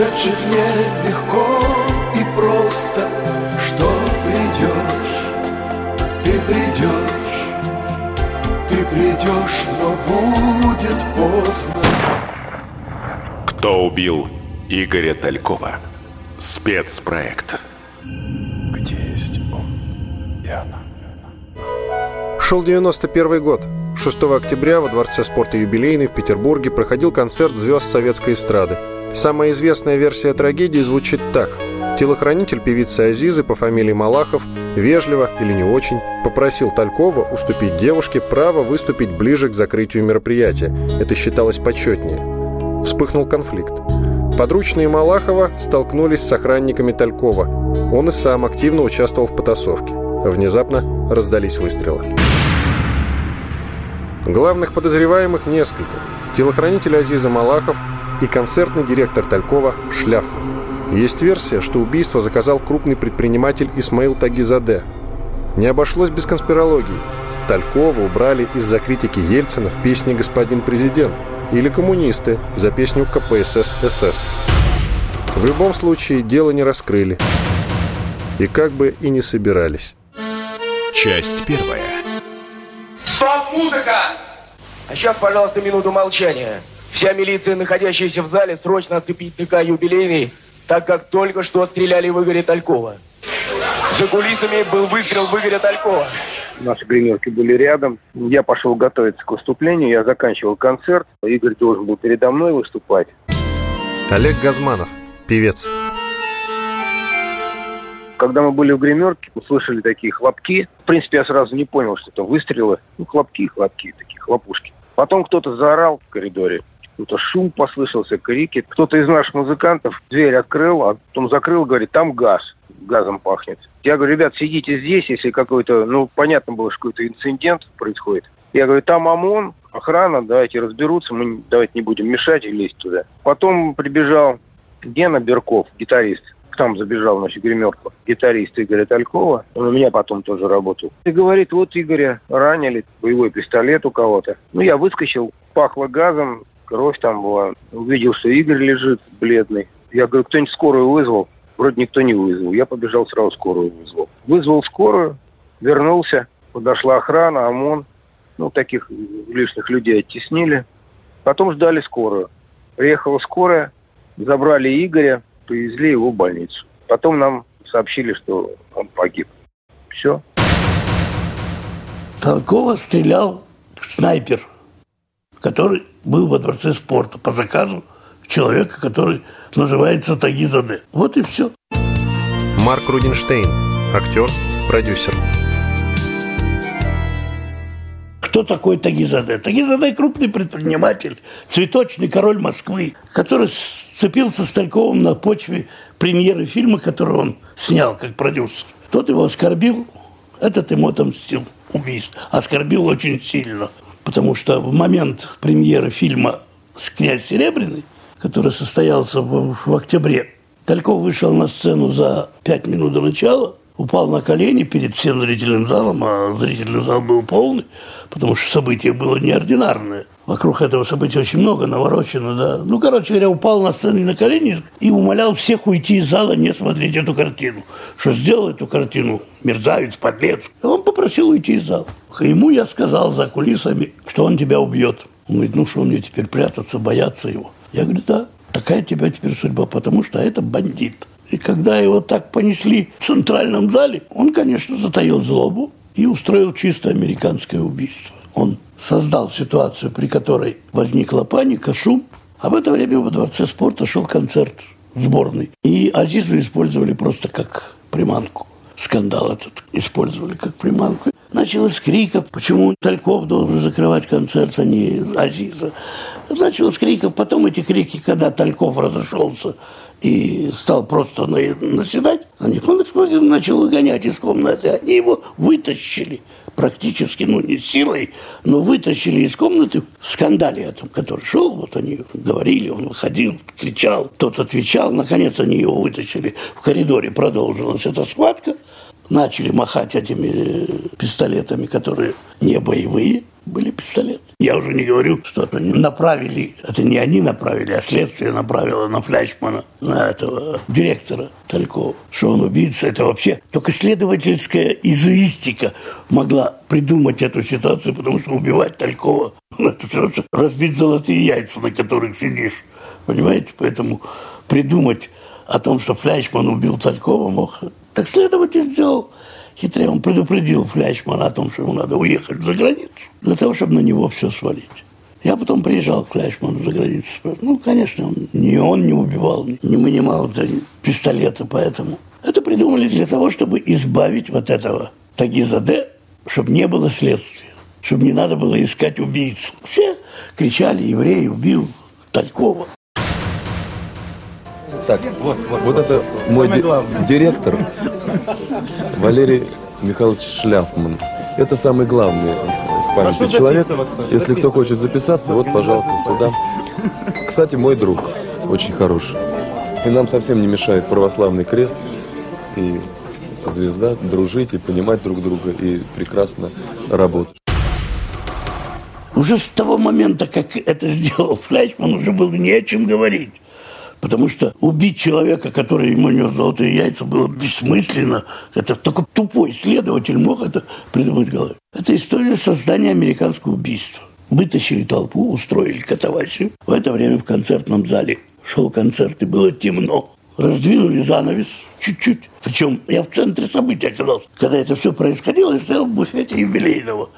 шепчет мне легко и просто, что придешь, ты придешь, ты придешь, но будет поздно. Кто убил Игоря Талькова? Спецпроект. Где есть он и она? Шел 91 год. 6 октября во Дворце спорта «Юбилейный» в Петербурге проходил концерт звезд советской эстрады. Самая известная версия трагедии звучит так. Телохранитель певицы Азизы по фамилии Малахов вежливо или не очень попросил Талькова уступить девушке право выступить ближе к закрытию мероприятия. Это считалось почетнее. Вспыхнул конфликт. Подручные Малахова столкнулись с охранниками Талькова. Он и сам активно участвовал в потасовке. Внезапно раздались выстрелы. Главных подозреваемых несколько. Телохранитель Азиза Малахов и концертный директор Талькова Шляфман. Есть версия, что убийство заказал крупный предприниматель Исмаил Тагизаде. Не обошлось без конспирологии. Талькова убрали из-за критики Ельцина в песне «Господин президент» или коммунисты за песню КПСС СС. В любом случае дело не раскрыли. И как бы и не собирались. Часть первая. Стоп, музыка! А сейчас, пожалуйста, минуту молчания. Вся милиция, находящаяся в зале, срочно оцепить ТК «Юбилейный», так как только что стреляли в Игоря Талькова. За кулисами был выстрел в Игоря Талькова. Наши гримерки были рядом. Я пошел готовиться к выступлению, я заканчивал концерт. Игорь должен был передо мной выступать. Олег Газманов, певец. Когда мы были в гримерке, услышали такие хлопки. В принципе, я сразу не понял, что это выстрелы. Ну, хлопки, хлопки, такие хлопушки. Потом кто-то заорал в коридоре. Какой-то шум послышался, крики. Кто-то из наших музыкантов дверь открыл, а потом закрыл, говорит, там газ. Газом пахнет. Я говорю, ребят, сидите здесь, если какой-то, ну, понятно было, что какой-то инцидент происходит. Я говорю, там ОМОН, охрана, давайте разберутся, мы давайте не будем мешать и лезть туда. Потом прибежал Гена Берков, гитарист, к нам забежал нашу гримерку, гитарист Игоря Талькова, он у меня потом тоже работал. И говорит, вот Игоря ранили, боевой пистолет у кого-то. Ну, я выскочил, пахло газом, кровь там была. Увидел, что Игорь лежит бледный. Я говорю, кто-нибудь скорую вызвал? Вроде никто не вызвал. Я побежал сразу скорую вызвал. Вызвал скорую, вернулся, подошла охрана, ОМОН. Ну, таких лишних людей оттеснили. Потом ждали скорую. Приехала скорая, забрали Игоря, повезли его в больницу. Потом нам сообщили, что он погиб. Все. Толкова стрелял снайпер, который был во дворце спорта по заказу человека, который называется Тагизаде. Вот и все. Марк Рудинштейн, актер, продюсер. Кто такой Тагизаде? Тагизаде – крупный предприниматель, цветочный король Москвы, который сцепился с Тальковым на почве премьеры фильма, который он снял как продюсер. Тот его оскорбил, этот ему отомстил убийство. Оскорбил очень сильно, потому что в момент премьеры фильма «Князь Серебряный», который состоялся в, в октябре, Тальков вышел на сцену за пять минут до начала, упал на колени перед всем зрительным залом, а зрительный зал был полный, потому что событие было неординарное. Вокруг этого события очень много наворочено, да. Ну, короче говоря, упал на сцене на колени и умолял всех уйти из зала, не смотреть эту картину. Что сделал эту картину мерзавец, подлец. И он попросил уйти из зала. Ему я сказал за кулисами, что он тебя убьет. Он говорит, ну что мне теперь прятаться, бояться его? Я говорю, да, такая тебя теперь судьба, потому что это бандит. И когда его так понесли в центральном зале, он, конечно, затаил злобу и устроил чисто американское убийство. Он создал ситуацию, при которой возникла паника, шум, а в это время во Дворце спорта шел концерт сборной. И Азизу использовали просто как приманку. Скандал этот использовали как приманку. Началось криков, почему Тальков должен закрывать концерт, а не Азиза. Началось криков, потом эти крики, когда Тальков разошелся и стал просто наседать, они он начал выгонять из комнаты. Они его вытащили практически, ну, не силой, но вытащили из комнаты в скандале этом, который шел, вот они говорили, он выходил, кричал, тот отвечал, наконец они его вытащили. В коридоре, продолжилась эта схватка, начали махать этими пистолетами, которые не боевые, были пистолеты. Я уже не говорю, что они направили, это не они направили, а следствие направило на Фляшмана, на этого директора Талькова, что он убийца. Это вообще только следовательская изуистика могла придумать эту ситуацию, потому что убивать Талькова ну, это просто разбить золотые яйца, на которых сидишь. Понимаете? Поэтому придумать о том, что Фляшман убил Талькова, мог. Так следователь сделал хитрее. Он предупредил Фляшмана о том, что ему надо уехать за границу, для того, чтобы на него все свалить. Я потом приезжал к Фляшману за границу. Ну, конечно, он, ни он не убивал, не вынимал пистолета, поэтому. Это придумали для того, чтобы избавить вот этого Тагизаде, чтобы не было следствия, чтобы не надо было искать убийцу. Все кричали, еврей убил Талькова. Так, вот, вот, вот это мой ди- директор Валерий Михайлович Шляфман. Это самый главный в памяти человек. Если кто хочет записаться, вот, пожалуйста, сюда. Кстати, мой друг очень хороший. И нам совсем не мешает православный крест и звезда дружить и понимать друг друга и прекрасно работать. Уже с того момента, как это сделал Фляшман, уже было не о чем говорить. Потому что убить человека, который ему нес золотые яйца, было бессмысленно. Это только тупой следователь мог это придумать в голове. Это история создания американского убийства. Вытащили толпу, устроили катавасию. В это время в концертном зале шел концерт, и было темно. Раздвинули занавес чуть-чуть. Причем я в центре событий оказался. Когда это все происходило, я стоял в буфете юбилейного.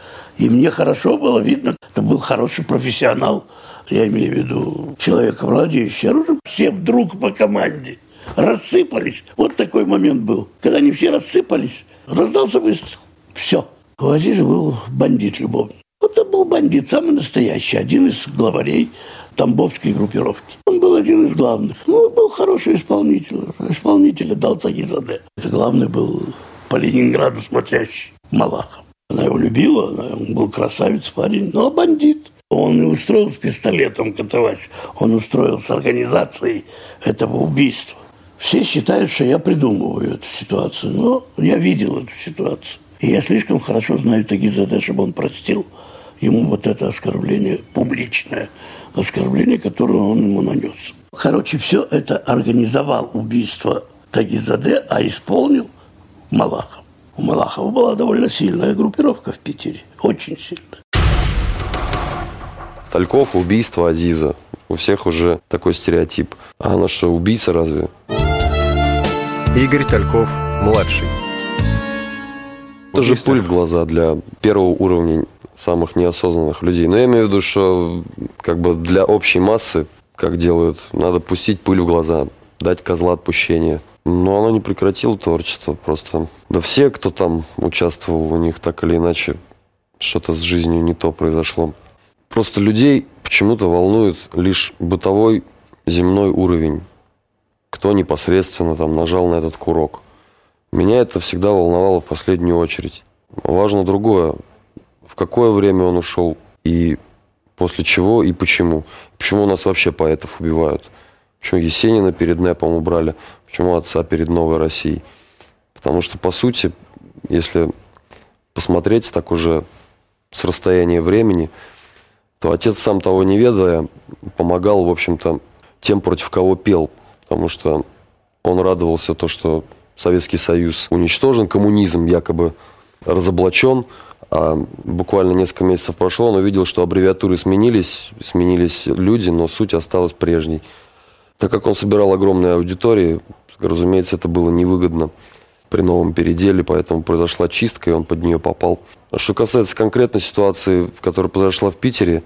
И мне хорошо было видно, это был хороший профессионал я имею в виду человека владеющий оружием, все вдруг по команде рассыпались. Вот такой момент был. Когда они все рассыпались, раздался выстрел. Все. У Азиза был бандит-любовник. Вот это был бандит, самый настоящий, один из главарей Тамбовской группировки. Он был один из главных. Ну, был хороший исполнитель. Исполнителя дал Тагизаде. Это главный был по Ленинграду смотрящий Малахов. Она его любила, он был красавец парень, но бандит. Он не устроил с пистолетом катавать, он устроил с организацией этого убийства. Все считают, что я придумываю эту ситуацию, но я видел эту ситуацию. И я слишком хорошо знаю Тагизаде, чтобы он простил ему вот это оскорбление, публичное оскорбление, которое он ему нанес. Короче, все это организовал убийство Тагизаде, а исполнил Малахов. У Малахова была довольно сильная группировка в Питере, очень сильная. Тальков, убийство Азиза. У всех уже такой стереотип. А она что, убийца разве? Игорь Тальков, младший. Это же пыль в глаза для первого уровня самых неосознанных людей. Но я имею в виду, что как бы для общей массы, как делают, надо пустить пыль в глаза, дать козла отпущения. Но оно не прекратило творчество просто. Да все, кто там участвовал, у них так или иначе что-то с жизнью не то произошло. Просто людей почему-то волнует лишь бытовой земной уровень. Кто непосредственно там нажал на этот курок. Меня это всегда волновало в последнюю очередь. Важно другое. В какое время он ушел и после чего и почему. Почему у нас вообще поэтов убивают. Почему Есенина перед НЭПом убрали. Почему отца перед Новой Россией. Потому что, по сути, если посмотреть так уже с расстояния времени – то отец, сам того не ведая, помогал, в общем-то, тем, против кого пел. Потому что он радовался то, что Советский Союз уничтожен, коммунизм якобы разоблачен, а буквально несколько месяцев прошло, он увидел, что аббревиатуры сменились, сменились люди, но суть осталась прежней. Так как он собирал огромные аудитории, разумеется, это было невыгодно при новом переделе, поэтому произошла чистка, и он под нее попал. А что касается конкретной ситуации, которая произошла в Питере,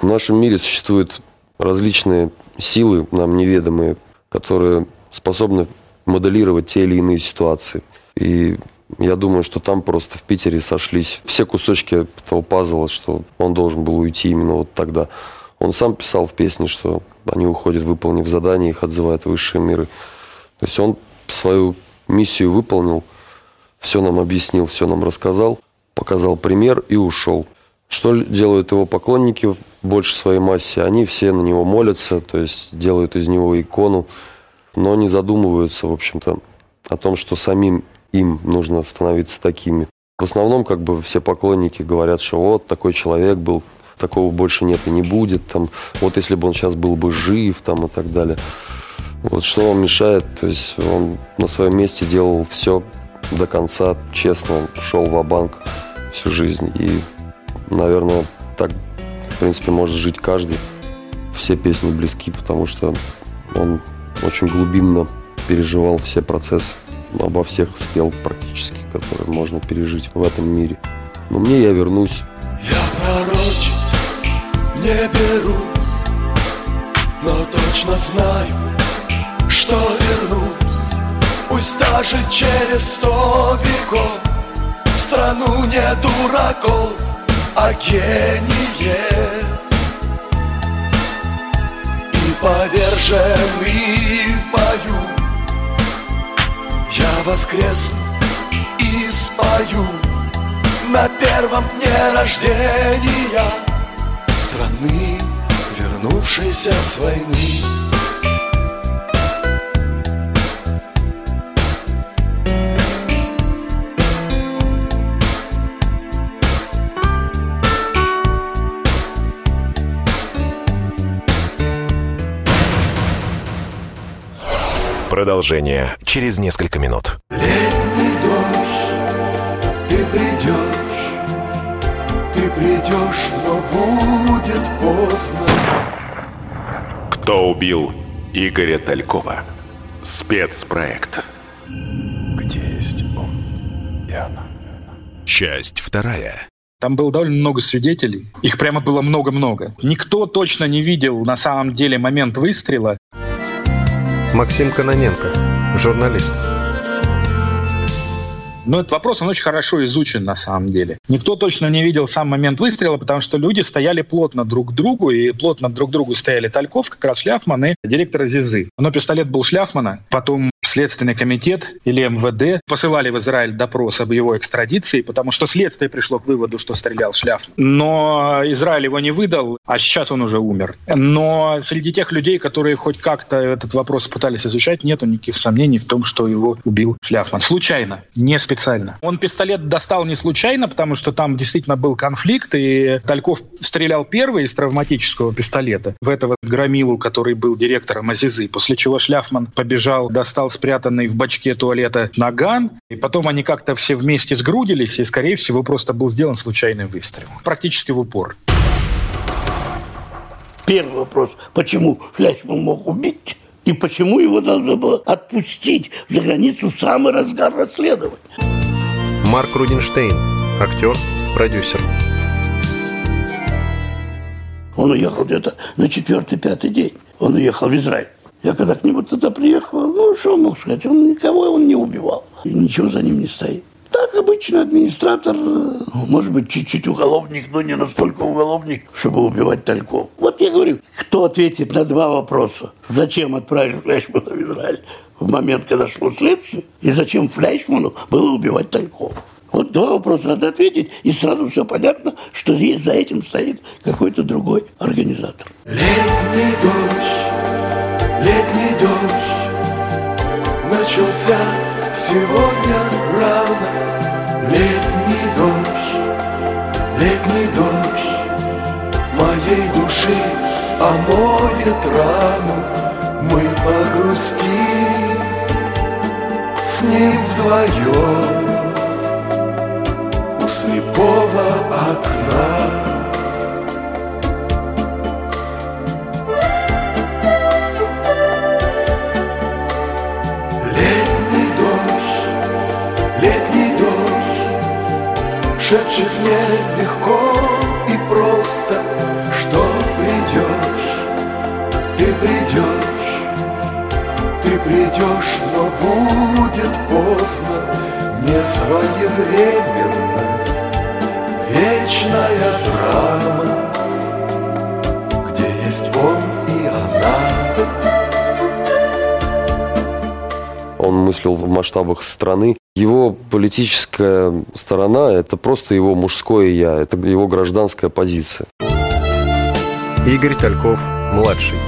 в нашем мире существуют различные силы, нам неведомые, которые способны моделировать те или иные ситуации. И я думаю, что там просто в Питере сошлись все кусочки этого пазла, что он должен был уйти именно вот тогда. Он сам писал в песне, что они уходят, выполнив задание, их отзывают высшие миры. То есть он свою миссию выполнил, все нам объяснил, все нам рассказал, показал пример и ушел. Что делают его поклонники в большей своей массе? Они все на него молятся, то есть делают из него икону, но не задумываются, в общем-то, о том, что самим им нужно становиться такими. В основном как бы все поклонники говорят, что вот такой человек был, такого больше нет и не будет, там, вот если бы он сейчас был бы жив, там, и так далее. Вот что вам мешает, то есть он на своем месте делал все до конца, честно, шел в банк всю жизнь. И, наверное, так, в принципе, может жить каждый. Все песни близки, потому что он очень глубинно переживал все процессы, обо всех спел практически, которые можно пережить в этом мире. Но мне я вернусь. Не берусь, но точно знаю, что вернусь, пусть даже через сто веков в страну не дураков, а гение. И поверженный в бою я воскресну и спою на первом дне рождения страны, вернувшейся с войны. Продолжение через несколько минут. Придешь, но будет поздно. Кто убил Игоря Талькова? Спецпроект. Где есть он и она? Часть вторая. Там было довольно много свидетелей. Их прямо было много-много. Никто точно не видел на самом деле момент выстрела. Максим Каноненко, журналист. Но этот вопрос, он очень хорошо изучен на самом деле. Никто точно не видел сам момент выстрела, потому что люди стояли плотно друг к другу, и плотно друг к другу стояли Тальков, как раз Шляфман и директор Зизы. Но пистолет был Шляфмана, потом Следственный комитет или МВД посылали в Израиль допрос об его экстрадиции, потому что следствие пришло к выводу, что стрелял Шляф. Но Израиль его не выдал, а сейчас он уже умер. Но среди тех людей, которые хоть как-то этот вопрос пытались изучать, нету никаких сомнений в том, что его убил Шляфман. Случайно, не специально. Он пистолет достал не случайно, потому что там действительно был конфликт, и Тальков стрелял первый из травматического пистолета в этого громилу, который был директором Азизы, после чего Шляфман побежал, достал спрятанный в бачке туалета наган, и потом они как-то все вместе сгрудились, и, скорее всего, просто был сделан случайный выстрел. Практически в упор. Первый вопрос, почему Фляшман мог убить? И почему его должно было отпустить за границу в самый разгар расследования? Марк Рудинштейн, актер, продюсер. Он уехал где-то на четвертый-пятый день. Он уехал в Израиль. Я когда к нему туда приехал, ну, что мог сказать, он никого он не убивал. И ничего за ним не стоит. Так обычно администратор, может быть, чуть-чуть уголовник, но не настолько уголовник, чтобы убивать Тальков. Вот я говорю, кто ответит на два вопроса. Зачем отправили Фляшмана в Израиль в момент, когда шло следствие, и зачем Фляшману было убивать Тальков? Вот два вопроса надо ответить, и сразу все понятно, что здесь за этим стоит какой-то другой организатор. Летний дождь, летний дождь Начался. Сегодня рано. Летний дождь, летний дождь Моей души омоет рану. Мы погрустим. С ним вдвоем У слепого окна Шепчет мне легко и просто Что придешь, ты придешь Ты придешь, но будет поздно Не своевременность, вечная драма Где есть он и она Он мыслил в масштабах страны. Его политическая сторона – это просто его мужское «я», это его гражданская позиция. Игорь Тальков, младший.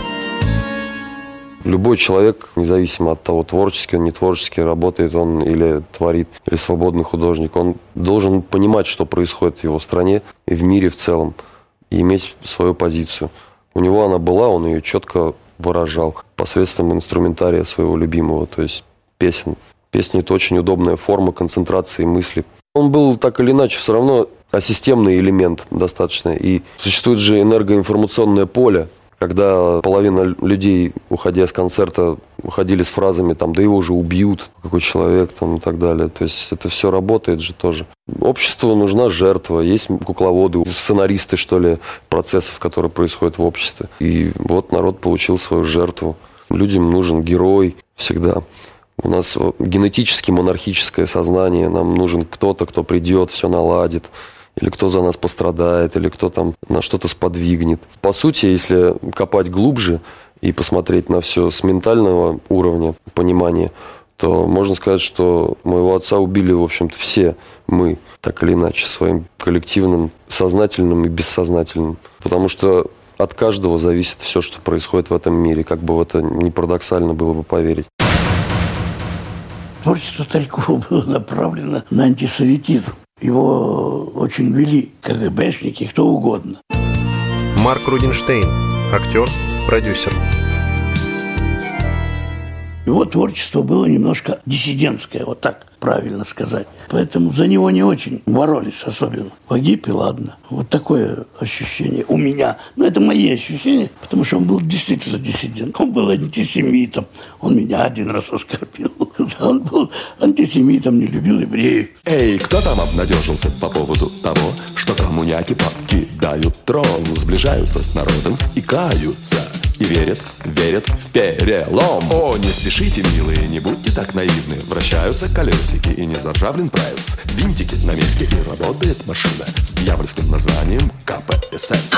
Любой человек, независимо от того, творческий он, не творческий, работает он или творит, или свободный художник, он должен понимать, что происходит в его стране и в мире в целом, и иметь свою позицию. У него она была, он ее четко выражал посредством инструментария своего любимого, то есть песен. Песни – это очень удобная форма концентрации мысли. Он был так или иначе все равно асистемный элемент достаточно. И существует же энергоинформационное поле, когда половина людей, уходя с концерта, уходили с фразами там, да его уже убьют, какой человек там и так далее. То есть это все работает же тоже. Обществу нужна жертва, есть кукловоды, сценаристы, что ли, процессов, которые происходят в обществе. И вот народ получил свою жертву. Людям нужен герой всегда. У нас генетически монархическое сознание, нам нужен кто-то, кто придет, все наладит или кто за нас пострадает, или кто там на что-то сподвигнет. По сути, если копать глубже и посмотреть на все с ментального уровня понимания, то можно сказать, что моего отца убили, в общем-то, все мы, так или иначе, своим коллективным, сознательным и бессознательным. Потому что от каждого зависит все, что происходит в этом мире, как бы в это не парадоксально было бы поверить. Творчество Талькова было направлено на антисоветизм. Его очень вели КГБшники, кто угодно. Марк Рудинштейн, актер, продюсер. Его творчество было немножко диссидентское, вот так правильно сказать. Поэтому за него не очень боролись особенно. Погиб и ладно. Вот такое ощущение у меня. Но это мои ощущения, потому что он был действительно диссидент. Он был антисемитом. Он меня один раз оскорбил. Он был антисемитом, не любил евреев. Эй, кто там обнадежился по поводу того, что коммуняки покидают трон, сближаются с народом и каются? И верят, верят в перелом. О, не спешите, милые, не будьте так наивны. Вращаются колесики и не заржавлен пресс. Винтики на месте и работает машина с дьявольским названием КПСС.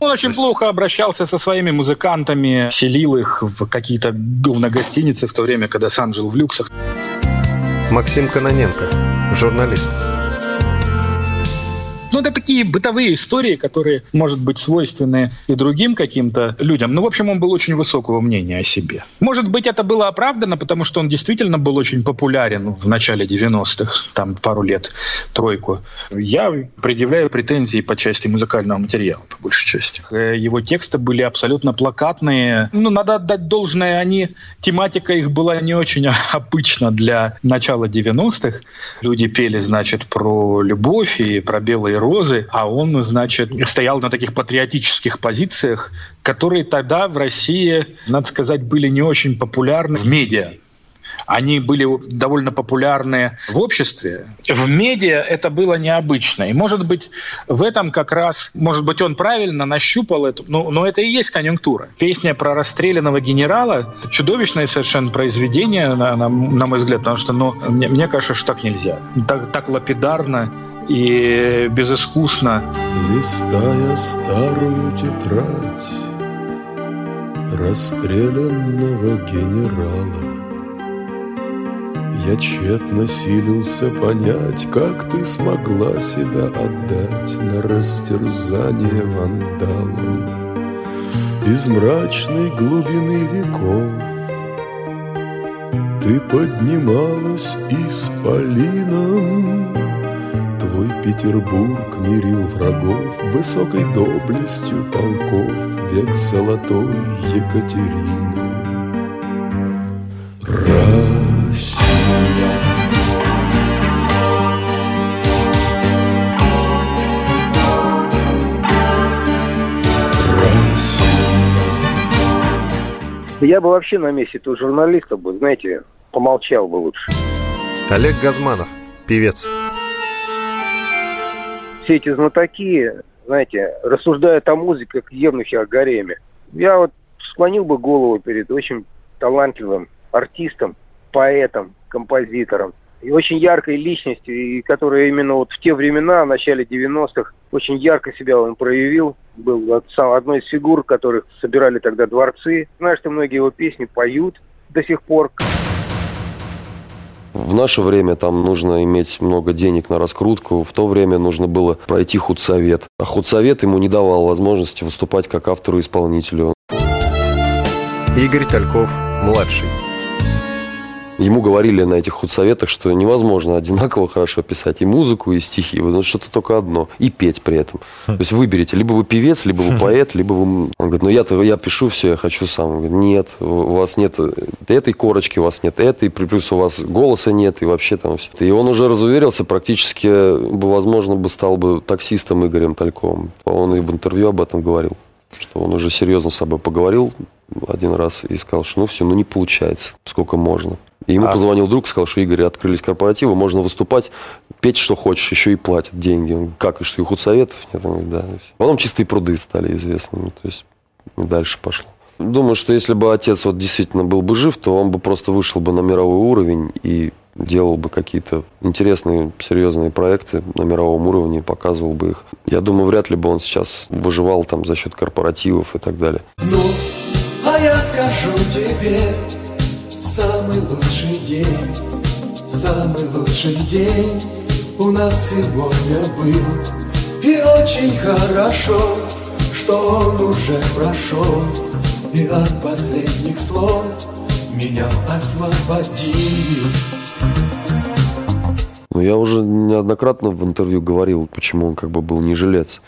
Он очень плохо обращался со своими музыкантами, селил их в какие-то говногостиницы в то время, когда сам жил в люксах. Максим Кононенко, журналист. Ну, это такие бытовые истории, которые, может быть, свойственны и другим каким-то людям. Ну, в общем, он был очень высокого мнения о себе. Может быть, это было оправдано, потому что он действительно был очень популярен в начале 90-х, там пару лет, тройку. Я предъявляю претензии по части музыкального материала, по большей части. Э, его тексты были абсолютно плакатные. Ну, надо отдать должное, они, тематика их была не очень обычна для начала 90-х. Люди пели, значит, про любовь и про белые розы, а он, значит, стоял на таких патриотических позициях, которые тогда в России, надо сказать, были не очень популярны в медиа. Они были довольно популярны в обществе. В медиа это было необычно. И, может быть, в этом как раз, может быть, он правильно нащупал это, но, но это и есть конъюнктура. Песня про расстрелянного генерала — чудовищное совершенно произведение, на, на, на мой взгляд, потому что ну, мне, мне кажется, что так нельзя. Так, так лапидарно и безыскусно. Листая старую тетрадь расстрелянного генерала, я тщетно силился понять, как ты смогла себя отдать на растерзание вандалам из мрачной глубины веков. Ты поднималась исполином, Твой Петербург мирил врагов Высокой доблестью полков Век золотой Екатерины. Россия. Я бы вообще на месте этого журналиста бы, знаете, помолчал бы лучше. Олег Газманов, певец все эти знатоки, знаете, рассуждают о музыке, как евнухи о гареме. Я вот склонил бы голову перед очень талантливым артистом, поэтом, композитором и очень яркой личностью, и которая именно вот в те времена, в начале 90-х, очень ярко себя он проявил. Был одной из фигур, которых собирали тогда дворцы. Знаешь, что многие его песни поют до сих пор. В наше время там нужно иметь много денег на раскрутку. В то время нужно было пройти худсовет. А худсовет ему не давал возможности выступать как автору-исполнителю. Игорь Тальков, младший. Ему говорили на этих худсоветах, что невозможно одинаково хорошо писать и музыку, и стихи. Ну, что-то только одно. И петь при этом. То есть выберите, либо вы певец, либо вы поэт, либо вы... Он говорит, ну я-то я пишу все, я хочу сам. Он говорит, нет, у вас нет этой корочки, у вас нет этой, плюс у вас голоса нет, и вообще там все. И он уже разуверился, практически, возможно, бы стал бы таксистом Игорем Тальковым. Он и в интервью об этом говорил что он уже серьезно с собой поговорил один раз и сказал, что ну все, ну не получается, сколько можно. И ему а. позвонил друг, сказал, что Игорь, открылись корпоративы, можно выступать, петь, что хочешь, еще и платят деньги. Он, как, и что, и худсоветов нет? Он, да. Потом чистые пруды стали известными, то есть дальше пошло. Думаю, что если бы отец вот действительно был бы жив, то он бы просто вышел бы на мировой уровень и делал бы какие-то интересные, серьезные проекты на мировом уровне, показывал бы их. Я думаю, вряд ли бы он сейчас выживал там за счет корпоративов и так далее. Ну, я скажу тебе, Самый лучший день, самый лучший день у нас сегодня был. И очень хорошо, что он уже прошел, и от последних слов меня освободил. Ну, я уже неоднократно в интервью говорил, почему он как бы был не жилец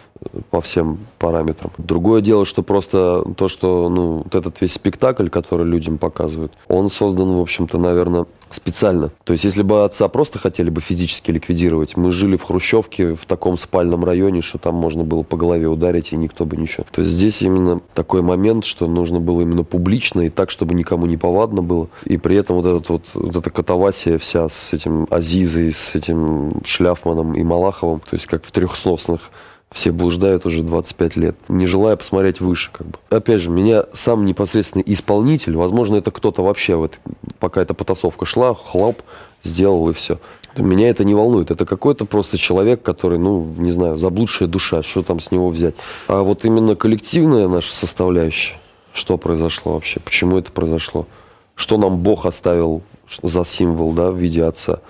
по всем параметрам. Другое дело, что просто то, что ну, вот этот весь спектакль, который людям показывают, он создан, в общем-то, наверное, специально. То есть, если бы отца просто хотели бы физически ликвидировать, мы жили в Хрущевке в таком спальном районе, что там можно было по голове ударить, и никто бы ничего. То есть, здесь именно такой момент, что нужно было именно публично и так, чтобы никому не повадно было. И при этом вот, этот вот, вот эта катавасия вся с этим Азизой, с этим Шляфманом и Малаховым, то есть, как в трехсносных все блуждают уже 25 лет, не желая посмотреть выше. Как бы. Опять же, меня сам непосредственный исполнитель, возможно, это кто-то вообще, вот, пока эта потасовка шла, хлоп, сделал и все. Меня это не волнует. Это какой-то просто человек, который, ну, не знаю, заблудшая душа, что там с него взять. А вот именно коллективная наша составляющая, что произошло вообще, почему это произошло, что нам Бог оставил за символ, да, в виде отца.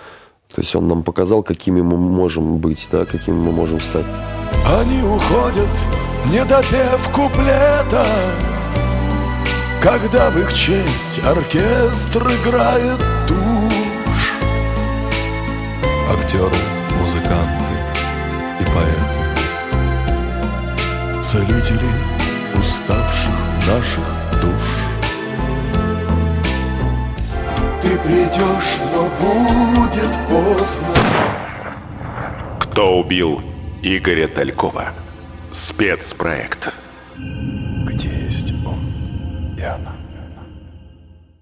То есть он нам показал, какими мы можем быть, да, какими мы можем стать. Они уходят, не допев куплета Когда в их честь оркестр играет тушь. Актеры, музыканты и поэты Целители уставших наших душ. Ты придешь, но будет поздно. Кто убил Игоря Талькова. Спецпроект. Где есть он и она?